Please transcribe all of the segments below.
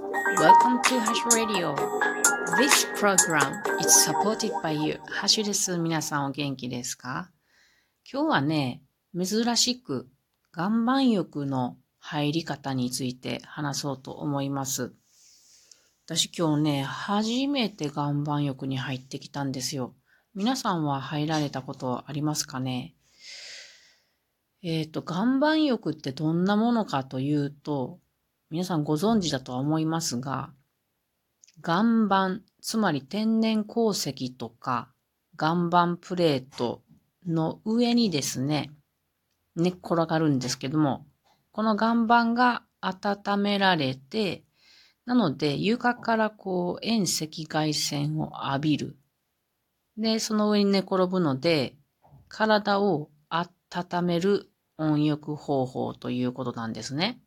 Welcome to Hash Radio. This program is supported by you. ハッシュです。皆さんお元気ですか？今日はね、珍しく岩盤浴の入り方について話そうと思います。私今日ね、初めて岩盤浴に入ってきたんですよ。皆さんは入られたことありますかね？えっ、ー、と、岩盤浴ってどんなものかというと、皆さんご存知だとは思いますが、岩盤、つまり天然鉱石とか岩盤プレートの上にですね、寝っ転がるんですけども、この岩盤が温められて、なので床からこう遠赤外線を浴びる。で、その上に寝転ぶので、体を温める温浴方法ということなんですね。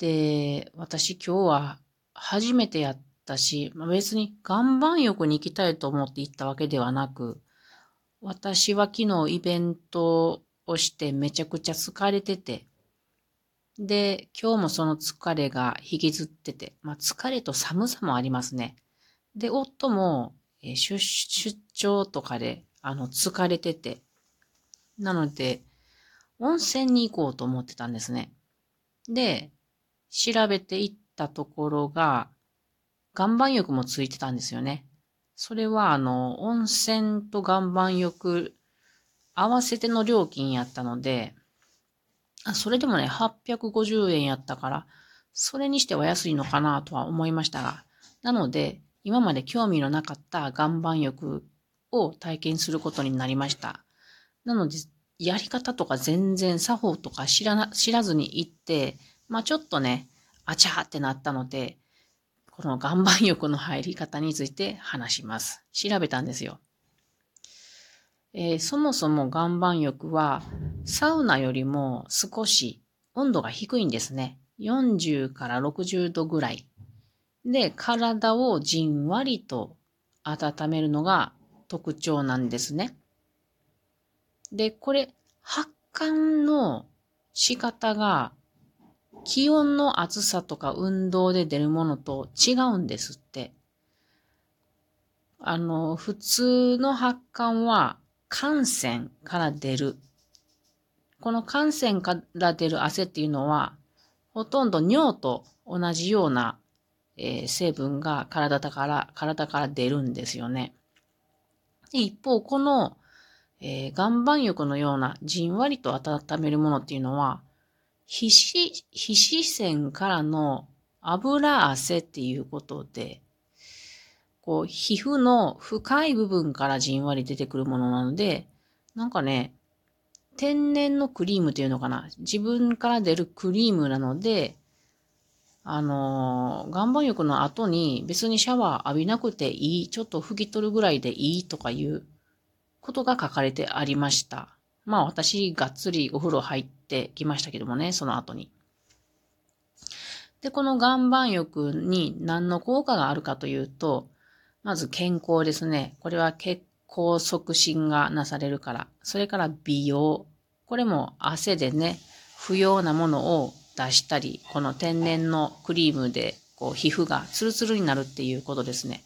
で、私今日は初めてやったし、まあ、別に岩盤浴に行きたいと思って行ったわけではなく、私は昨日イベントをしてめちゃくちゃ疲れてて、で、今日もその疲れが引きずってて、まあ疲れと寒さもありますね。で、夫も、出出張とかで、あの、疲れてて、なので、温泉に行こうと思ってたんですね。で、調べていったところが、岩盤浴もついてたんですよね。それは、あの、温泉と岩盤浴合わせての料金やったので、それでもね、850円やったから、それにしては安いのかなとは思いましたが、なので、今まで興味のなかった岩盤浴を体験することになりました。なので、やり方とか全然作法とか知らな、知らずに行って、まあちょっとね、あちゃーってなったので、この岩盤浴の入り方について話します。調べたんですよ。えー、そもそも岩盤浴はサウナよりも少し温度が低いんですね。40から60度ぐらい。で、体をじんわりと温めるのが特徴なんですね。で、これ、発汗の仕方が気温の暑さとか運動で出るものと違うんですって。あの、普通の発汗は汗腺から出る。この汗腺から出る汗っていうのは、ほとんど尿と同じような、えー、成分が体から、体から出るんですよね。で一方、このえー、岩盤浴のようなじんわりと温めるものっていうのは、皮脂、皮脂腺からの油汗っていうことで、こう、皮膚の深い部分からじんわり出てくるものなので、なんかね、天然のクリームっていうのかな。自分から出るクリームなので、あのー、岩盤浴の後に別にシャワー浴びなくていい、ちょっと拭き取るぐらいでいいとかいうことが書かれてありました。まあ私、がっつりお風呂入ってきましたけどもね、その後に。で、この岩盤浴に何の効果があるかというと、まず健康ですね。これは血行促進がなされるから。それから美容。これも汗でね、不要なものを出したり、この天然のクリームでこう皮膚がツルツルになるっていうことですね。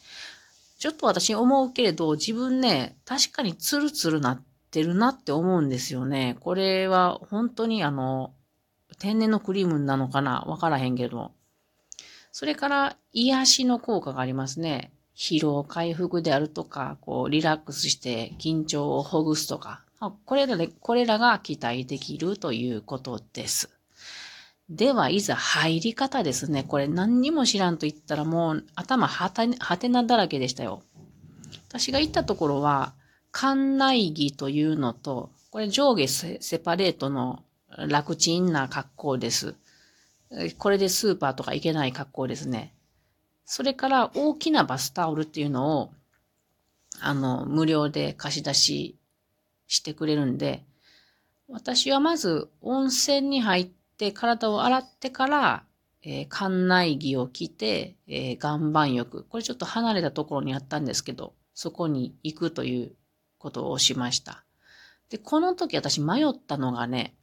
ちょっと私思うけれど、自分ね、確かにツルツルなってるなって思うんですよね。これは本当にあの、天然のクリームなのかな？わからへんけど。それから癒しの効果がありますね。疲労回復であるとか、こう、リラックスして緊張をほぐすとか、これらで、これらが期待できるということです。では、いざ入り方ですね。これ何にも知らんと言ったらもう頭はてなだらけでしたよ。私が行ったところは、館内着というのと、これ上下セパレートの楽ちんな格好です。これでスーパーとか行けない格好ですね。それから大きなバスタオルっていうのを、あの、無料で貸し出ししてくれるんで、私はまず温泉に入って、体を洗ってから、えー、館内着を着て、えー、岩盤浴。これちょっと離れたところにあったんですけど、そこに行くということをしました。で、この時私迷ったのがね、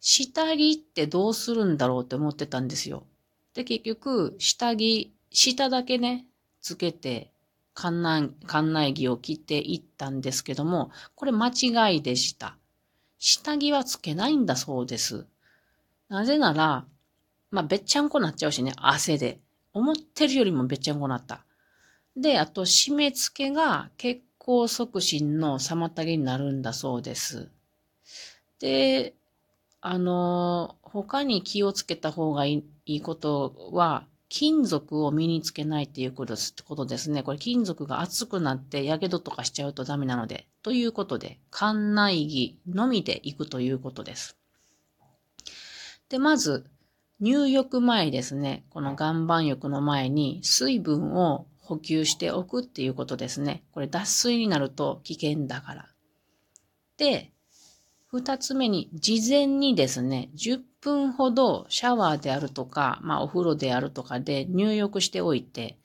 下着ってどうするんだろうって思ってたんですよ。で、結局、下着、下だけね、つけて、館内、館内着を着ていったんですけども、これ間違いでした。下着はつけないんだそうです。なぜなら、まあ、べっちゃんこなっちゃうしね、汗で。思ってるよりもべっちゃんこなった。で、あと、締め付けが血行促進の妨げになるんだそうです。で、あの、他に気をつけた方がいいことは、金属を身につけないっていうことですね。これ金属が熱くなって火傷とかしちゃうとダメなので。ということで、館内着のみで行くということです。で、まず、入浴前ですね。この岩盤浴の前に水分を補給しておくっていうことですね。これ脱水になると危険だから。で、二つ目に、事前にですね、10分ほどシャワーであるとか、まあお風呂であるとかで入浴しておいて、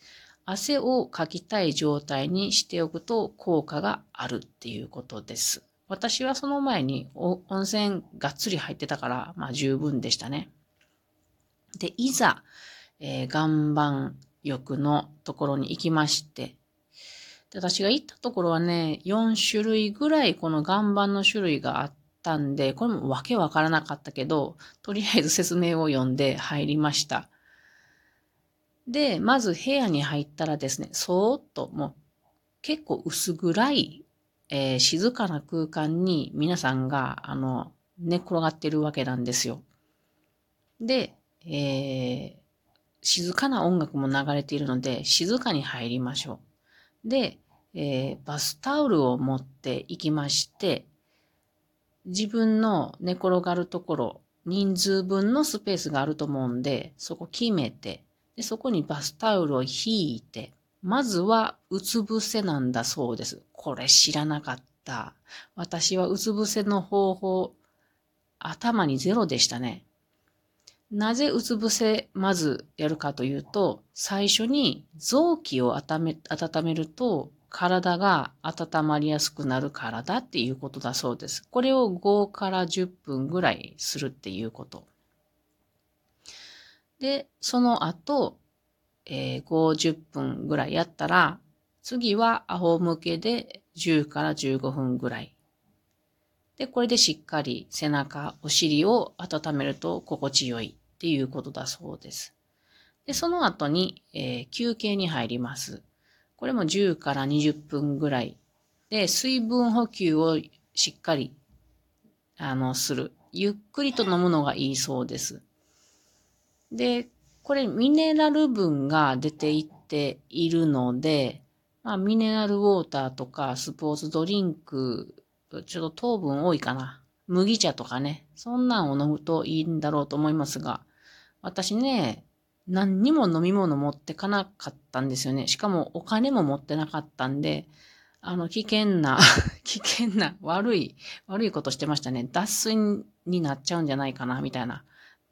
汗をかきたい状態にしておくと効果があるっていうことです。私はその前に温泉がっつり入ってたから、まあ十分でしたね。で、いざ、えー、岩盤浴のところに行きまして、で私が行ったところはね、4種類ぐらいこの岩盤の種類があっ、たんで、これもわけわからなかったけど、とりあえず説明を読んで入りました。で、まず部屋に入ったらですね、そーっともう結構薄暗い、えー、静かな空間に皆さんが、あの、寝転がってるわけなんですよ。で、えー、静かな音楽も流れているので、静かに入りましょう。で、えー、バスタオルを持って行きまして、自分の寝転がるところ、人数分のスペースがあると思うんで、そこ決めて、でそこにバスタオルを引いて、まずはうつ伏せなんだそうです。これ知らなかった。私はうつ伏せの方法、頭にゼロでしたね。なぜうつ伏せまずやるかというと、最初に臓器を温め温めると体が温まりやすくなるからだっていうことだそうです。これを5から10分ぐらいするっていうこと。で、その後、えー、50分ぐらいやったら、次は仰向けで10から15分ぐらい。で、これでしっかり背中、お尻を温めると心地よいっていうことだそうです。で、その後に、えー、休憩に入ります。これも10から20分ぐらいで、水分補給をしっかり、あの、する。ゆっくりと飲むのがいいそうです。で、これミネラル分が出ていっているので、まあ、ミネラルウォーターとかスポーツドリンク、ちょっと糖分多いかな。麦茶とかね。そんなんを飲むといいんだろうと思いますが、私ね、何にも飲み物持ってかなかったんですよね。しかもお金も持ってなかったんで、あの、危険な 危険な、悪い、悪いことしてましたね。脱水になっちゃうんじゃないかな、みたいな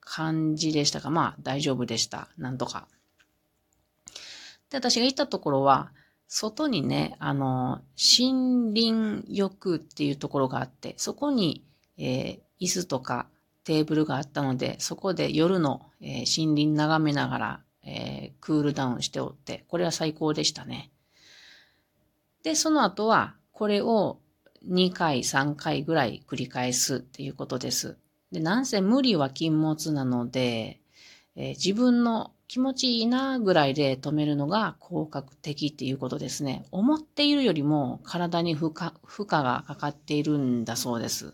感じでしたが、まあ、大丈夫でした。なんとか。で、私が行ったところは、外にね、あの、森林浴っていうところがあって、そこに、えー、椅子とかテーブルがあったので、そこで夜の、えー、森林眺めながら、えー、クールダウンしておって、これは最高でしたね。で、その後は、これを2回、3回ぐらい繰り返すっていうことです。で、なんせ無理は禁物なので、えー、自分の気持ちいいなぐらいで止めるのが効果的っていうことですね。思っているよりも体に負荷負荷がかかっているんだそうです。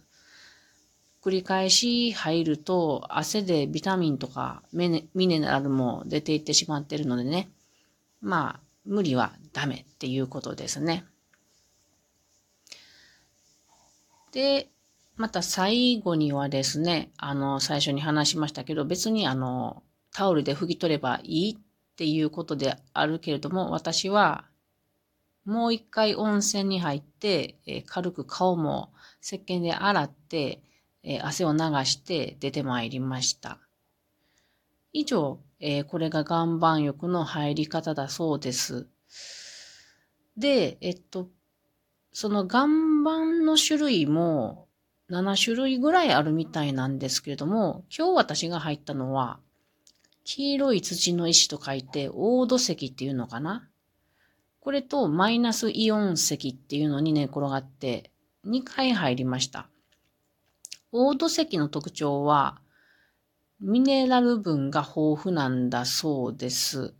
繰り返し入ると汗でビタミンとかミネラルも出ていってしまってるのでね。まあ、無理はダメっていうことですね。で、また最後にはですね、あの、最初に話しましたけど、別にあの、タオルで拭き取ればいいっていうことであるけれども、私はもう一回温泉に入って、え軽く顔も石鹸で洗って、えー、汗を流して出てまいりました。以上、えー、これが岩盤浴の入り方だそうです。で、えっと、その岩盤の種類も7種類ぐらいあるみたいなんですけれども、今日私が入ったのは、黄色い土の石と書いて、黄土石っていうのかな？これとマイナスイオン石っていうのに寝転がって2回入りました。黄土石の特徴は、ミネラル分が豊富なんだそうです。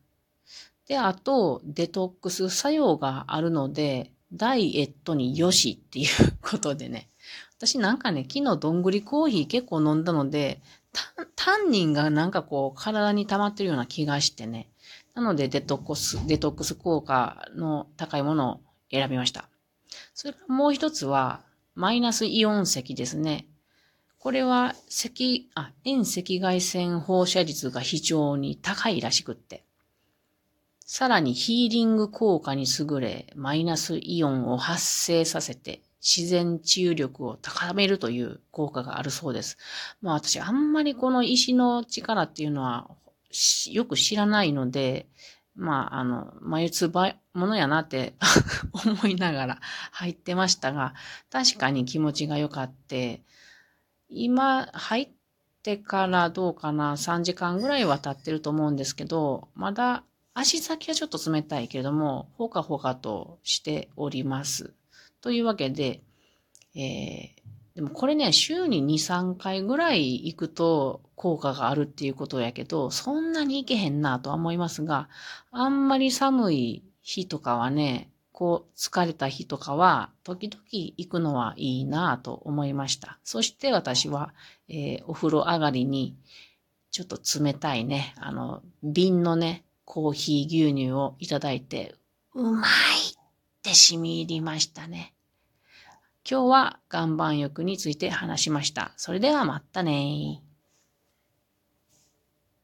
で、あと、デトックス作用があるので、ダイエットによしっていうことでね。私なんかね、昨日どんぐりコーヒー結構飲んだので、タンニンがなんかこう体に溜まってるような気がしてね。なのでデトックス、デトックス効果の高いものを選びました。それからもう一つは、マイナスイオン石ですね。これは赤、あ、遠赤外線放射率が非常に高いらしくって。さらにヒーリング効果に優れ、マイナスイオンを発生させて、自然治癒力を高めるという効果があるそうです。まあ私あんまりこの石の力っていうのはよく知らないので、まああの、眉つばものやなって 思いながら入ってましたが、確かに気持ちが良かって、今入ってからどうかな、3時間ぐらいは経ってると思うんですけど、まだ足先はちょっと冷たいけれども、ほかほかとしております。というわけで、えー、でもこれね、週に2、3回ぐらい行くと効果があるっていうことやけど、そんなに行けへんなとは思いますが、あんまり寒い日とかはね、こう疲れた日とかは、時々行くのはいいなと思いました。そして私は、えー、お風呂上がりに、ちょっと冷たいね、あの、瓶のね、コーヒー牛乳をいただいて、うまいって染み入りましたね。今日は岩盤浴について話しました。それではまたね